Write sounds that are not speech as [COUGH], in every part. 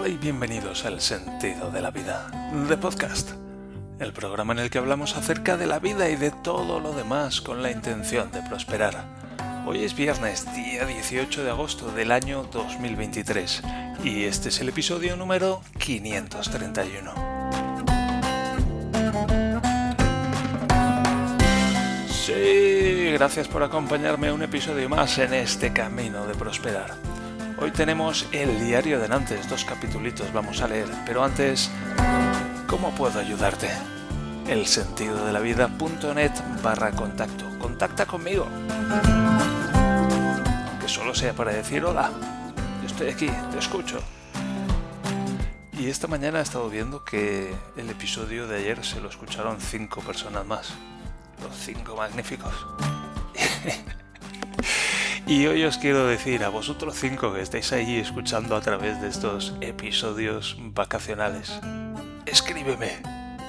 Hola y bienvenidos al Sentido de la Vida, de Podcast, el programa en el que hablamos acerca de la vida y de todo lo demás con la intención de prosperar. Hoy es viernes, día 18 de agosto del año 2023, y este es el episodio número 531. Sí, gracias por acompañarme un episodio más en este camino de prosperar. Hoy tenemos el diario de Nantes, dos capitulitos vamos a leer, pero antes, ¿cómo puedo ayudarte? El sentido de la vida.net barra contacto. Contacta conmigo. Aunque solo sea para decir hola. Yo estoy aquí, te escucho. Y esta mañana he estado viendo que el episodio de ayer se lo escucharon cinco personas más. Los cinco magníficos. [LAUGHS] Y hoy os quiero decir a vosotros cinco que estáis ahí escuchando a través de estos episodios vacacionales, escríbeme,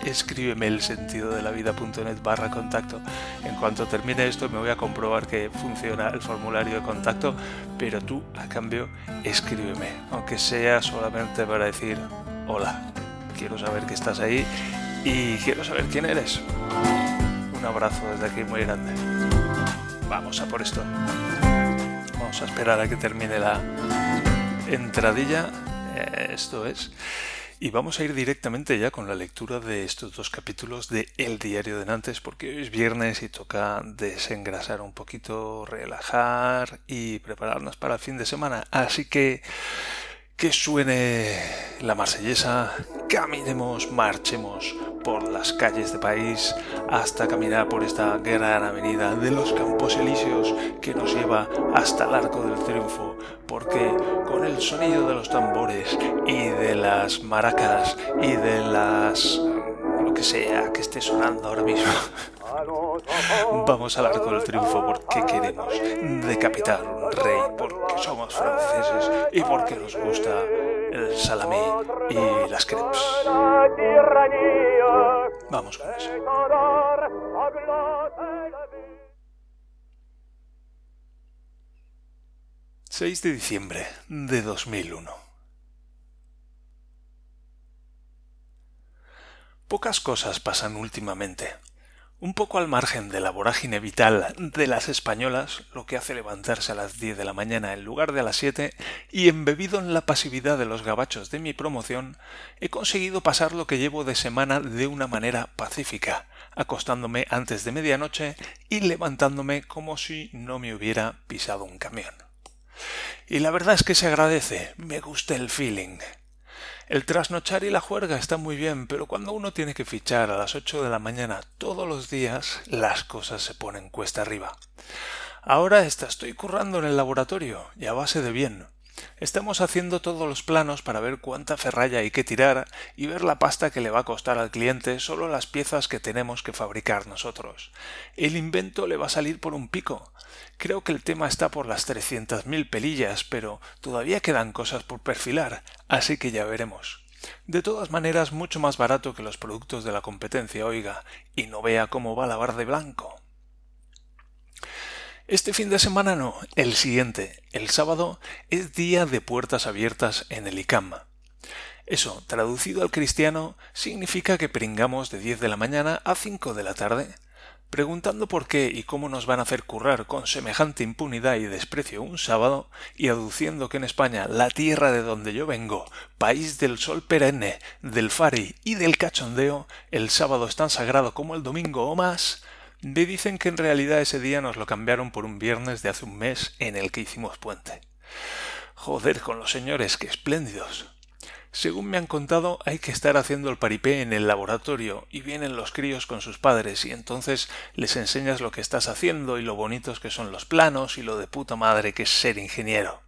escríbeme el sentido de la vida.net barra contacto. En cuanto termine esto me voy a comprobar que funciona el formulario de contacto, pero tú a cambio escríbeme, aunque sea solamente para decir hola, quiero saber que estás ahí y quiero saber quién eres. Un abrazo desde aquí muy grande. Vamos a por esto. Vamos a esperar a que termine la entradilla. Eh, esto es. Y vamos a ir directamente ya con la lectura de estos dos capítulos de El Diario de Nantes, porque hoy es viernes y toca desengrasar un poquito, relajar y prepararnos para el fin de semana. Así que que suene la marsellesa, caminemos, marchemos por las calles de país hasta caminar por esta gran avenida de los Campos Elíseos que nos lleva hasta el Arco del Triunfo, porque con el sonido de los tambores y de las maracas y de las lo que sea que esté sonando ahora mismo. Vamos al arco del triunfo porque queremos decapitar un rey, porque somos franceses y porque nos gusta el salamé y las crepes. Vamos con eso. 6 de diciembre de 2001. Pocas cosas pasan últimamente. Un poco al margen de la vorágine vital de las españolas, lo que hace levantarse a las 10 de la mañana en lugar de a las 7, y embebido en la pasividad de los gabachos de mi promoción, he conseguido pasar lo que llevo de semana de una manera pacífica, acostándome antes de medianoche y levantándome como si no me hubiera pisado un camión. Y la verdad es que se agradece, me gusta el feeling. El trasnochar y la juerga está muy bien, pero cuando uno tiene que fichar a las ocho de la mañana todos los días, las cosas se ponen cuesta arriba. Ahora esta estoy currando en el laboratorio, y a base de bien. Estamos haciendo todos los planos para ver cuánta ferralla hay que tirar y ver la pasta que le va a costar al cliente solo las piezas que tenemos que fabricar nosotros. El invento le va a salir por un pico. Creo que el tema está por las trescientas mil pelillas, pero todavía quedan cosas por perfilar, así que ya veremos. De todas maneras, mucho más barato que los productos de la competencia, oiga, y no vea cómo va la bar de blanco. Este fin de semana no, el siguiente, el sábado, es día de puertas abiertas en el ICAM. Eso, traducido al cristiano, significa que pringamos de 10 de la mañana a 5 de la tarde, preguntando por qué y cómo nos van a hacer currar con semejante impunidad y desprecio un sábado, y aduciendo que en España, la tierra de donde yo vengo, país del sol perenne, del fari y del cachondeo, el sábado es tan sagrado como el domingo o más, me dicen que en realidad ese día nos lo cambiaron por un viernes de hace un mes en el que hicimos puente. Joder con los señores, qué espléndidos. Según me han contado, hay que estar haciendo el paripé en el laboratorio y vienen los críos con sus padres y entonces les enseñas lo que estás haciendo y lo bonitos que son los planos y lo de puta madre que es ser ingeniero.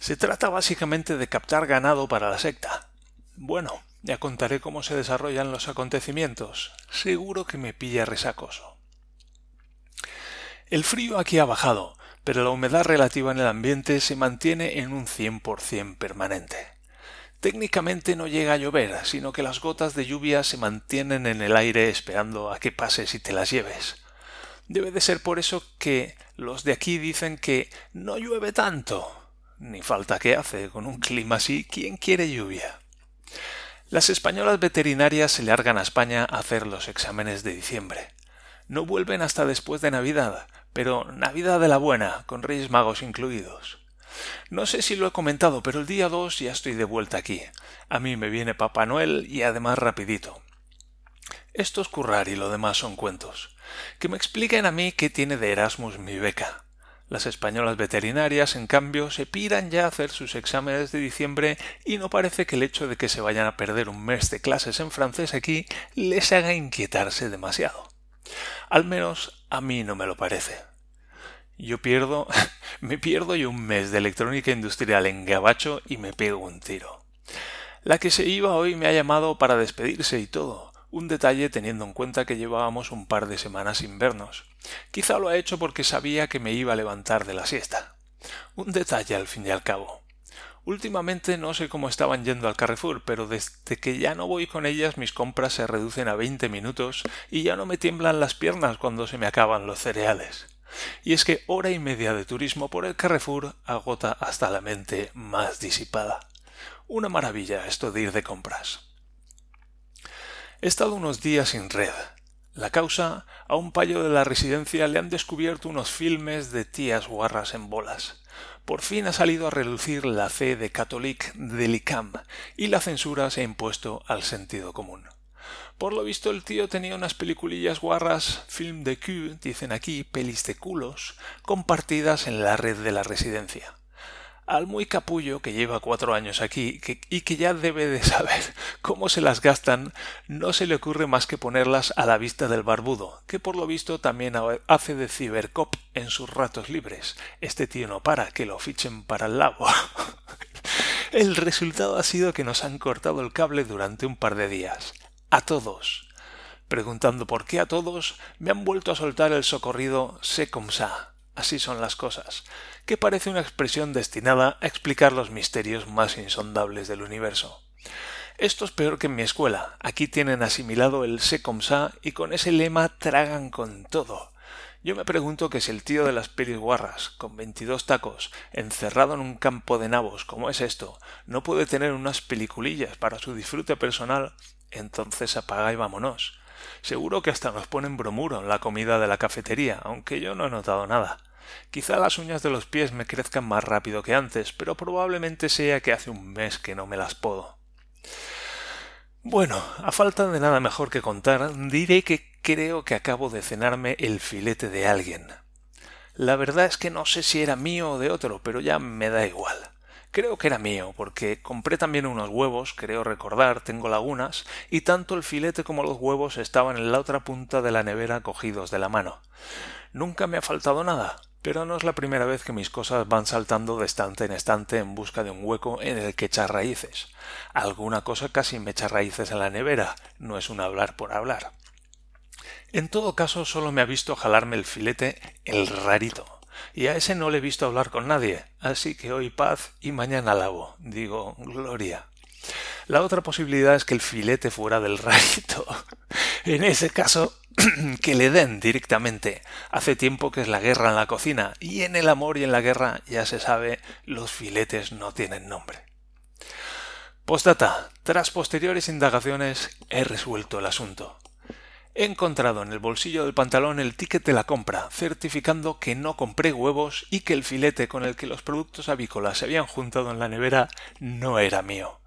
Se trata básicamente de captar ganado para la secta. Bueno, ya contaré cómo se desarrollan los acontecimientos. Seguro que me pilla resacoso. El frío aquí ha bajado, pero la humedad relativa en el ambiente se mantiene en un 100% permanente. Técnicamente no llega a llover, sino que las gotas de lluvia se mantienen en el aire esperando a que pases y te las lleves. Debe de ser por eso que los de aquí dicen que no llueve tanto. Ni falta que hace, con un clima así, ¿quién quiere lluvia? Las españolas veterinarias se largan a España a hacer los exámenes de diciembre. No vuelven hasta después de Navidad, pero Navidad de la buena, con Reyes Magos incluidos. No sé si lo he comentado, pero el día 2 ya estoy de vuelta aquí. A mí me viene Papá Noel y además rapidito. Esto es currar y lo demás son cuentos. Que me expliquen a mí qué tiene de Erasmus mi beca. Las españolas veterinarias, en cambio, se piran ya a hacer sus exámenes de diciembre y no parece que el hecho de que se vayan a perder un mes de clases en francés aquí les haga inquietarse demasiado. Al menos a mí no me lo parece. Yo pierdo, [LAUGHS] me pierdo yo un mes de electrónica industrial en Gabacho y me pego un tiro. La que se iba hoy me ha llamado para despedirse y todo, un detalle teniendo en cuenta que llevábamos un par de semanas sin vernos. Quizá lo ha hecho porque sabía que me iba a levantar de la siesta. Un detalle al fin y al cabo. Últimamente no sé cómo estaban yendo al Carrefour, pero desde que ya no voy con ellas mis compras se reducen a veinte minutos y ya no me tiemblan las piernas cuando se me acaban los cereales. Y es que hora y media de turismo por el Carrefour agota hasta la mente más disipada. Una maravilla esto de ir de compras. He estado unos días sin red. La causa, a un payo de la residencia le han descubierto unos filmes de tías guarras en bolas. Por fin ha salido a relucir la fe de Catholic del ICAM y la censura se ha impuesto al sentido común. Por lo visto el tío tenía unas peliculillas guarras, film de cul, dicen aquí, pelis de culos, compartidas en la red de la residencia al muy capullo que lleva cuatro años aquí y que ya debe de saber [LAUGHS] cómo se las gastan, no se le ocurre más que ponerlas a la vista del barbudo, que por lo visto también hace de cibercop en sus ratos libres. Este tío no para, que lo fichen para el labo. [LAUGHS] el resultado ha sido que nos han cortado el cable durante un par de días. A todos. Preguntando por qué a todos, me han vuelto a soltar el socorrido sé. Así son las cosas que parece una expresión destinada a explicar los misterios más insondables del universo. Esto es peor que en mi escuela. Aquí tienen asimilado el sé comme ça y con ese lema tragan con todo. Yo me pregunto que si el tío de las guarras, con veintidós tacos, encerrado en un campo de nabos como es esto, no puede tener unas peliculillas para su disfrute personal, entonces apaga y vámonos. Seguro que hasta nos ponen bromuro en la comida de la cafetería, aunque yo no he notado nada. Quizá las uñas de los pies me crezcan más rápido que antes, pero probablemente sea que hace un mes que no me las puedo. Bueno, a falta de nada mejor que contar, diré que creo que acabo de cenarme el filete de alguien. La verdad es que no sé si era mío o de otro, pero ya me da igual. Creo que era mío, porque compré también unos huevos, creo recordar, tengo lagunas, y tanto el filete como los huevos estaban en la otra punta de la nevera cogidos de la mano. Nunca me ha faltado nada, pero no es la primera vez que mis cosas van saltando de estante en estante en busca de un hueco en el que echar raíces. Alguna cosa casi me echa raíces en la nevera, no es un hablar por hablar. En todo caso, solo me ha visto jalarme el filete el rarito, y a ese no le he visto hablar con nadie, así que hoy paz y mañana lavo, digo gloria. La otra posibilidad es que el filete fuera del rarito. [LAUGHS] En ese caso, [CLEARS THROAT] que le den directamente. Hace tiempo que es la guerra en la cocina, y en el amor y en la guerra, ya se sabe, los filetes no tienen nombre. Postdata. Tras posteriores indagaciones, he resuelto el asunto. He encontrado en el bolsillo del pantalón el ticket de la compra, certificando que no compré huevos y que el filete con el que los productos avícolas se habían juntado en la nevera no era mío.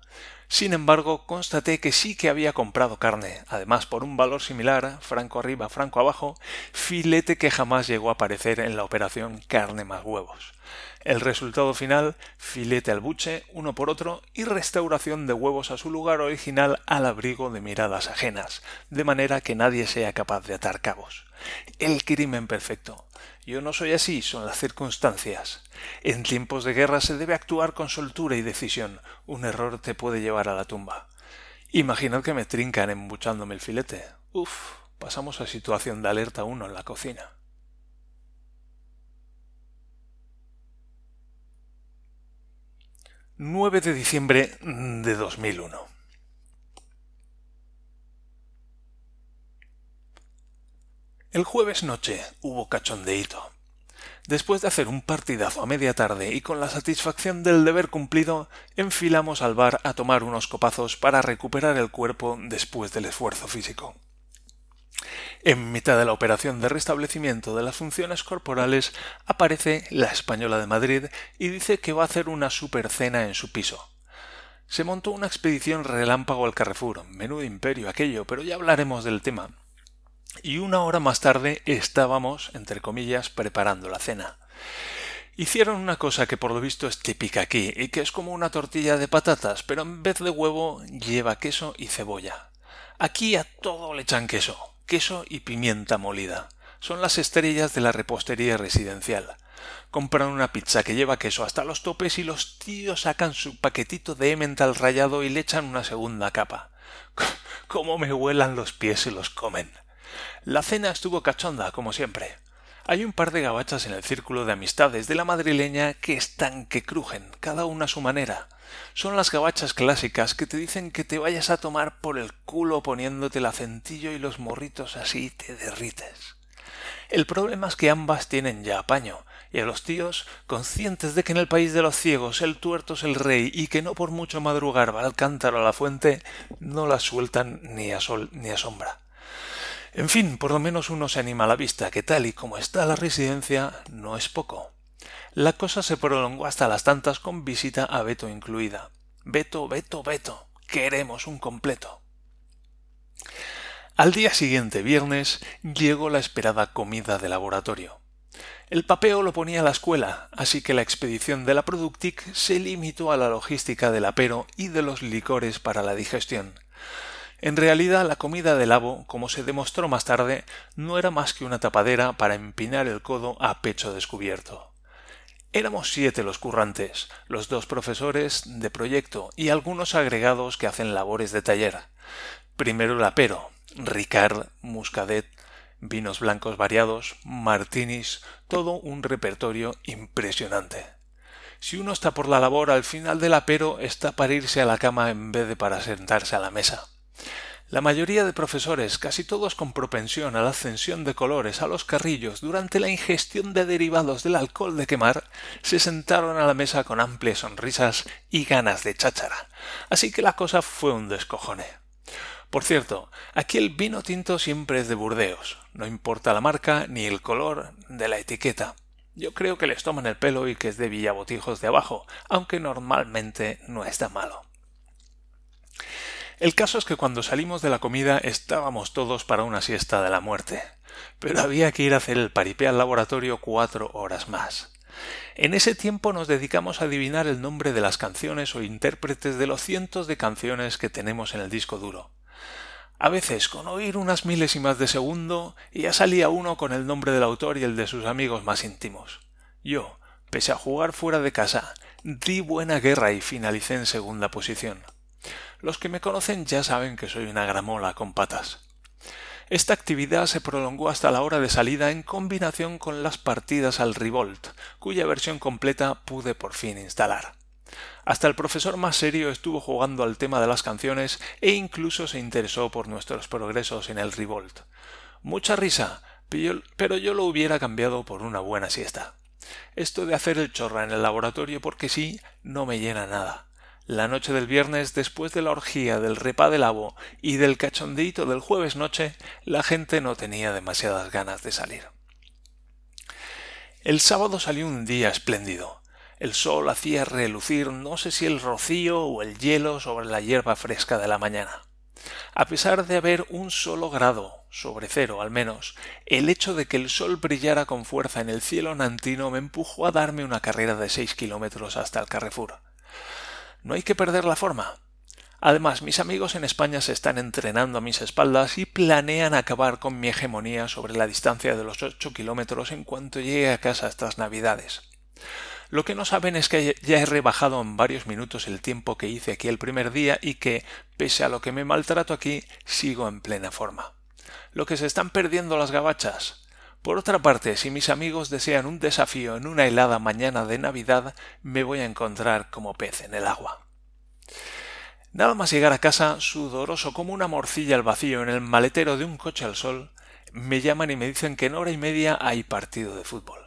Sin embargo, constaté que sí que había comprado carne, además por un valor similar, franco arriba, franco abajo, filete que jamás llegó a aparecer en la operación carne más huevos. El resultado final, filete al buche, uno por otro, y restauración de huevos a su lugar original al abrigo de miradas ajenas, de manera que nadie sea capaz de atar cabos. El crimen perfecto. Yo no soy así, son las circunstancias. En tiempos de guerra se debe actuar con soltura y decisión. Un error te puede llevar a la tumba. Imaginad que me trincan embuchándome el filete. Uf, pasamos a situación de alerta uno en la cocina. 9 de diciembre de 2001. El jueves noche hubo cachondeíto. Después de hacer un partidazo a media tarde y con la satisfacción del deber cumplido, enfilamos al bar a tomar unos copazos para recuperar el cuerpo después del esfuerzo físico. En mitad de la operación de restablecimiento de las funciones corporales aparece la española de Madrid y dice que va a hacer una super cena en su piso. Se montó una expedición relámpago al Carrefour, menudo imperio aquello, pero ya hablaremos del tema y una hora más tarde estábamos, entre comillas, preparando la cena. Hicieron una cosa que por lo visto es típica aquí y que es como una tortilla de patatas, pero en vez de huevo lleva queso y cebolla. Aquí a todo le echan queso, queso y pimienta molida. Son las estrellas de la repostería residencial. Compran una pizza que lleva queso hasta los topes y los tíos sacan su paquetito de emmental rallado y le echan una segunda capa. [LAUGHS] ¿Cómo me huelan los pies y los comen? La cena estuvo cachonda, como siempre. Hay un par de gabachas en el círculo de amistades de la madrileña que están que crujen, cada una a su manera. Son las gabachas clásicas que te dicen que te vayas a tomar por el culo poniéndote el acentillo y los morritos así te derrites. El problema es que ambas tienen ya apaño, y a los tíos, conscientes de que en el país de los ciegos el tuerto es el rey y que no por mucho madrugar va al cántaro a la fuente, no la sueltan ni a sol ni a sombra. En fin, por lo menos uno se anima a la vista, que tal y como está la residencia, no es poco. La cosa se prolongó hasta las tantas con visita a Beto incluida. Beto, Beto, Beto. Queremos un completo. Al día siguiente, viernes, llegó la esperada comida de laboratorio. El papeo lo ponía la escuela, así que la expedición de la Productic se limitó a la logística del apero y de los licores para la digestión. En realidad la comida del abo, como se demostró más tarde, no era más que una tapadera para empinar el codo a pecho descubierto. Éramos siete los currantes, los dos profesores de proyecto y algunos agregados que hacen labores de taller. Primero el apero, Ricard, Muscadet, vinos blancos variados, martinis, todo un repertorio impresionante. Si uno está por la labor al final del apero está para irse a la cama en vez de para sentarse a la mesa. La mayoría de profesores, casi todos con propensión a la ascensión de colores a los carrillos durante la ingestión de derivados del alcohol de quemar, se sentaron a la mesa con amplias sonrisas y ganas de cháchara. Así que la cosa fue un descojone. Por cierto, aquí el vino tinto siempre es de Burdeos, no importa la marca ni el color de la etiqueta. Yo creo que les toman el pelo y que es de Villabotijos de abajo, aunque normalmente no está malo. El caso es que cuando salimos de la comida estábamos todos para una siesta de la muerte, pero había que ir a hacer el paripé al laboratorio cuatro horas más. En ese tiempo nos dedicamos a adivinar el nombre de las canciones o intérpretes de los cientos de canciones que tenemos en el disco duro. A veces, con oír unas milésimas de segundo, ya salía uno con el nombre del autor y el de sus amigos más íntimos. Yo, pese a jugar fuera de casa, di buena guerra y finalicé en segunda posición. Los que me conocen ya saben que soy una gramola con patas. Esta actividad se prolongó hasta la hora de salida en combinación con las partidas al Revolt, cuya versión completa pude por fin instalar. Hasta el profesor más serio estuvo jugando al tema de las canciones e incluso se interesó por nuestros progresos en el Revolt. Mucha risa, pero yo lo hubiera cambiado por una buena siesta. Esto de hacer el chorra en el laboratorio porque sí no me llena nada. La noche del viernes, después de la orgía del repa del abo y del cachondeito del jueves noche, la gente no tenía demasiadas ganas de salir. El sábado salió un día espléndido. El sol hacía relucir no sé si el rocío o el hielo sobre la hierba fresca de la mañana. A pesar de haber un solo grado, sobre cero al menos, el hecho de que el sol brillara con fuerza en el cielo nantino me empujó a darme una carrera de seis kilómetros hasta el Carrefour. No hay que perder la forma. Además, mis amigos en España se están entrenando a mis espaldas y planean acabar con mi hegemonía sobre la distancia de los ocho kilómetros en cuanto llegue a casa estas navidades. Lo que no saben es que ya he rebajado en varios minutos el tiempo que hice aquí el primer día y que, pese a lo que me maltrato aquí, sigo en plena forma. Lo que se están perdiendo las gabachas, por otra parte, si mis amigos desean un desafío en una helada mañana de Navidad, me voy a encontrar como pez en el agua. Nada más llegar a casa, sudoroso como una morcilla al vacío en el maletero de un coche al sol, me llaman y me dicen que en hora y media hay partido de fútbol.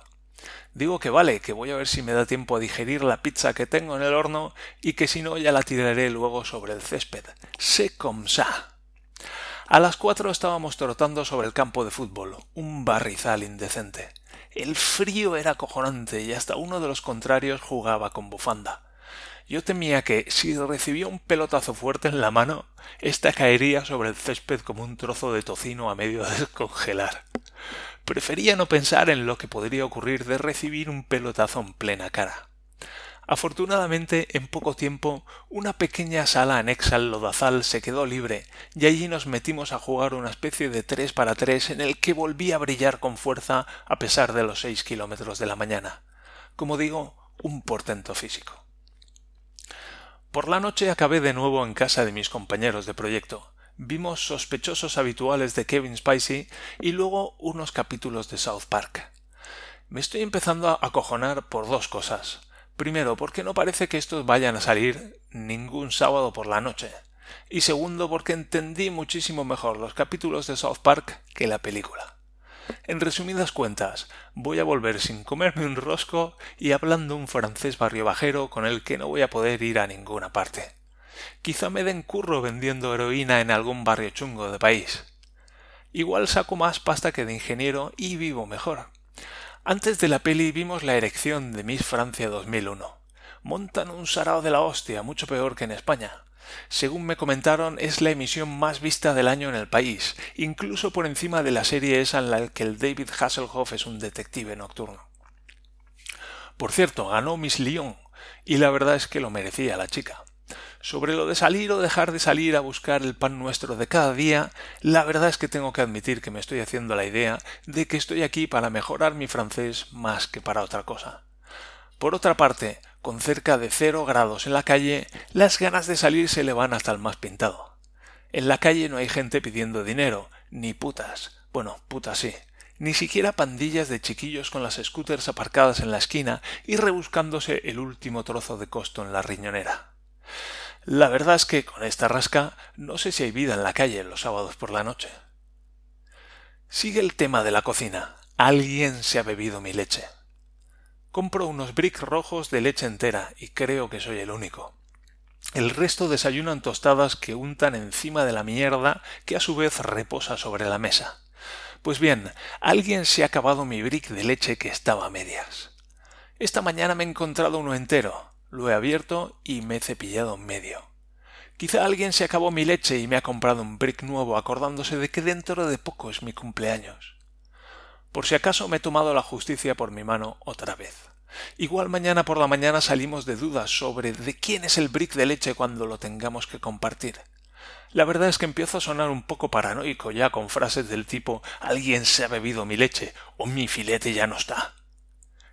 Digo que vale, que voy a ver si me da tiempo a digerir la pizza que tengo en el horno y que si no ya la tiraré luego sobre el césped. Sé comme ça. A las cuatro estábamos trotando sobre el campo de fútbol, un barrizal indecente. El frío era acojonante y hasta uno de los contrarios jugaba con bufanda. Yo temía que, si recibía un pelotazo fuerte en la mano, ésta caería sobre el césped como un trozo de tocino a medio de descongelar. Prefería no pensar en lo que podría ocurrir de recibir un pelotazo en plena cara. Afortunadamente, en poco tiempo, una pequeña sala anexa al lodazal se quedó libre, y allí nos metimos a jugar una especie de tres para tres en el que volví a brillar con fuerza a pesar de los seis kilómetros de la mañana. Como digo, un portento físico. Por la noche acabé de nuevo en casa de mis compañeros de proyecto. Vimos sospechosos habituales de Kevin Spacey y luego unos capítulos de South Park. Me estoy empezando a acojonar por dos cosas. Primero, porque no parece que estos vayan a salir ningún sábado por la noche. Y segundo, porque entendí muchísimo mejor los capítulos de South Park que la película. En resumidas cuentas, voy a volver sin comerme un rosco y hablando un francés barrio bajero con el que no voy a poder ir a ninguna parte. Quizá me den curro vendiendo heroína en algún barrio chungo de país. Igual saco más pasta que de ingeniero y vivo mejor. Antes de la peli vimos la erección de Miss Francia 2001. Montan un sarao de la hostia, mucho peor que en España. Según me comentaron, es la emisión más vista del año en el país, incluso por encima de la serie esa en la que el David Hasselhoff es un detective nocturno. Por cierto, ganó Miss Lyon, y la verdad es que lo merecía la chica. Sobre lo de salir o dejar de salir a buscar el pan nuestro de cada día, la verdad es que tengo que admitir que me estoy haciendo la idea de que estoy aquí para mejorar mi francés más que para otra cosa. Por otra parte, con cerca de cero grados en la calle, las ganas de salir se le van hasta el más pintado. En la calle no hay gente pidiendo dinero, ni putas. Bueno, putas sí. Ni siquiera pandillas de chiquillos con las scooters aparcadas en la esquina y rebuscándose el último trozo de costo en la riñonera. La verdad es que con esta rasca no sé si hay vida en la calle los sábados por la noche. Sigue el tema de la cocina. Alguien se ha bebido mi leche. Compro unos bricks rojos de leche entera y creo que soy el único. El resto desayunan tostadas que untan encima de la mierda que a su vez reposa sobre la mesa. Pues bien, alguien se ha acabado mi brick de leche que estaba a medias. Esta mañana me he encontrado uno entero, lo he abierto y me he cepillado en medio. Quizá alguien se acabó mi leche y me ha comprado un brick nuevo acordándose de que dentro de poco es mi cumpleaños. Por si acaso me he tomado la justicia por mi mano otra vez. Igual mañana por la mañana salimos de dudas sobre de quién es el brick de leche cuando lo tengamos que compartir. La verdad es que empiezo a sonar un poco paranoico ya con frases del tipo alguien se ha bebido mi leche o mi filete ya no está.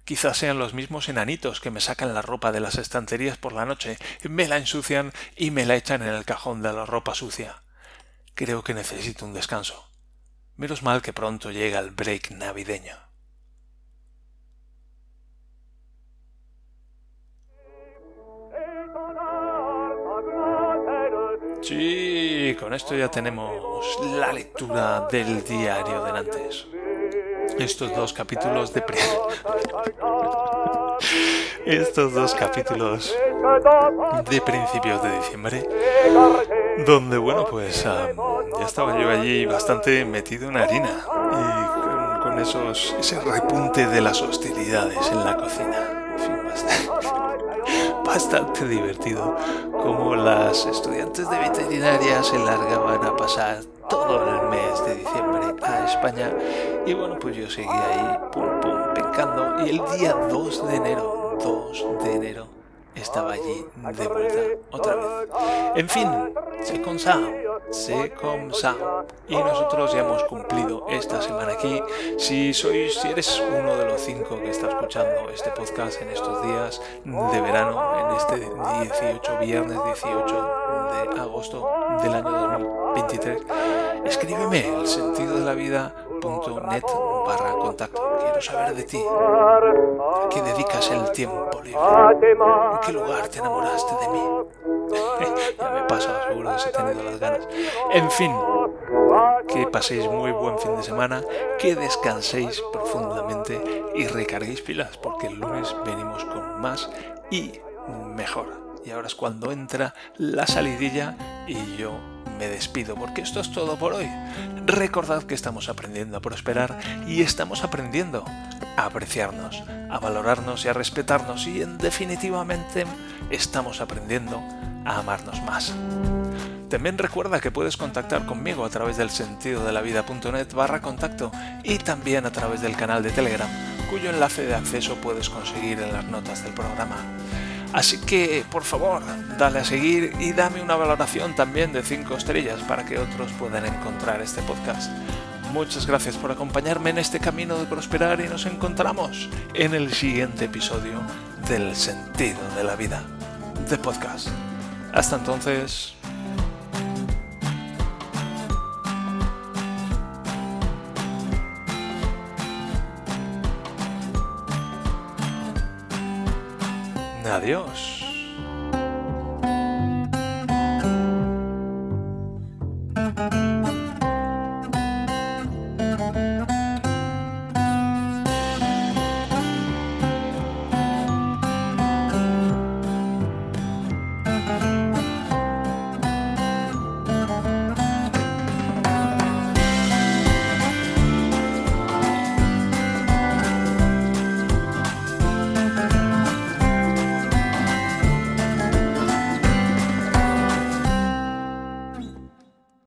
Quizás sean los mismos enanitos que me sacan la ropa de las estanterías por la noche, me la ensucian y me la echan en el cajón de la ropa sucia. Creo que necesito un descanso. Menos mal que pronto llega el break navideño. Sí, con esto ya tenemos la lectura del diario de Nantes. Estos dos capítulos de... [LAUGHS] Estos dos capítulos de principios de diciembre donde, bueno, pues ya estaba yo allí bastante metido en harina y con, esos, ese repunte de las hostilidades en la cocina. En fin, bastante, [LAUGHS] bastante divertido como las estudiantes de veterinaria se largaban a pasar todo el mes de diciembre a España y bueno, pues yo seguí ahí, pum, pum, pencando y el día 2 de enero, 2 de enero, estaba allí de vuelta otra vez. En fin, se con se con Y nosotros ya hemos cumplido esta semana aquí. Si sois, si eres uno de los cinco que está escuchando este podcast en estos días de verano, en este 18, viernes 18 de agosto del año 2023, escríbeme el sentido de la vida.net barra contacto. Quiero saber de ti. ¿A qué dedicas el tiempo libre? ¿En qué lugar te enamoraste de mí? [LAUGHS] ya me paso seguro que se ha tenido las ganas. En fin, que paséis muy buen fin de semana, que descanséis profundamente y recarguéis pilas, porque el lunes venimos con más y mejor. Y ahora es cuando entra la salidilla y yo me despido porque esto es todo por hoy. Recordad que estamos aprendiendo a prosperar y estamos aprendiendo a apreciarnos, a valorarnos y a respetarnos y en definitivamente estamos aprendiendo a amarnos más. También recuerda que puedes contactar conmigo a través del sentido de la vida.net barra contacto y también a través del canal de Telegram, cuyo enlace de acceso puedes conseguir en las notas del programa. Así que, por favor, dale a seguir y dame una valoración también de 5 estrellas para que otros puedan encontrar este podcast. Muchas gracias por acompañarme en este camino de prosperar y nos encontramos en el siguiente episodio del sentido de la vida de podcast. Hasta entonces. Adiós.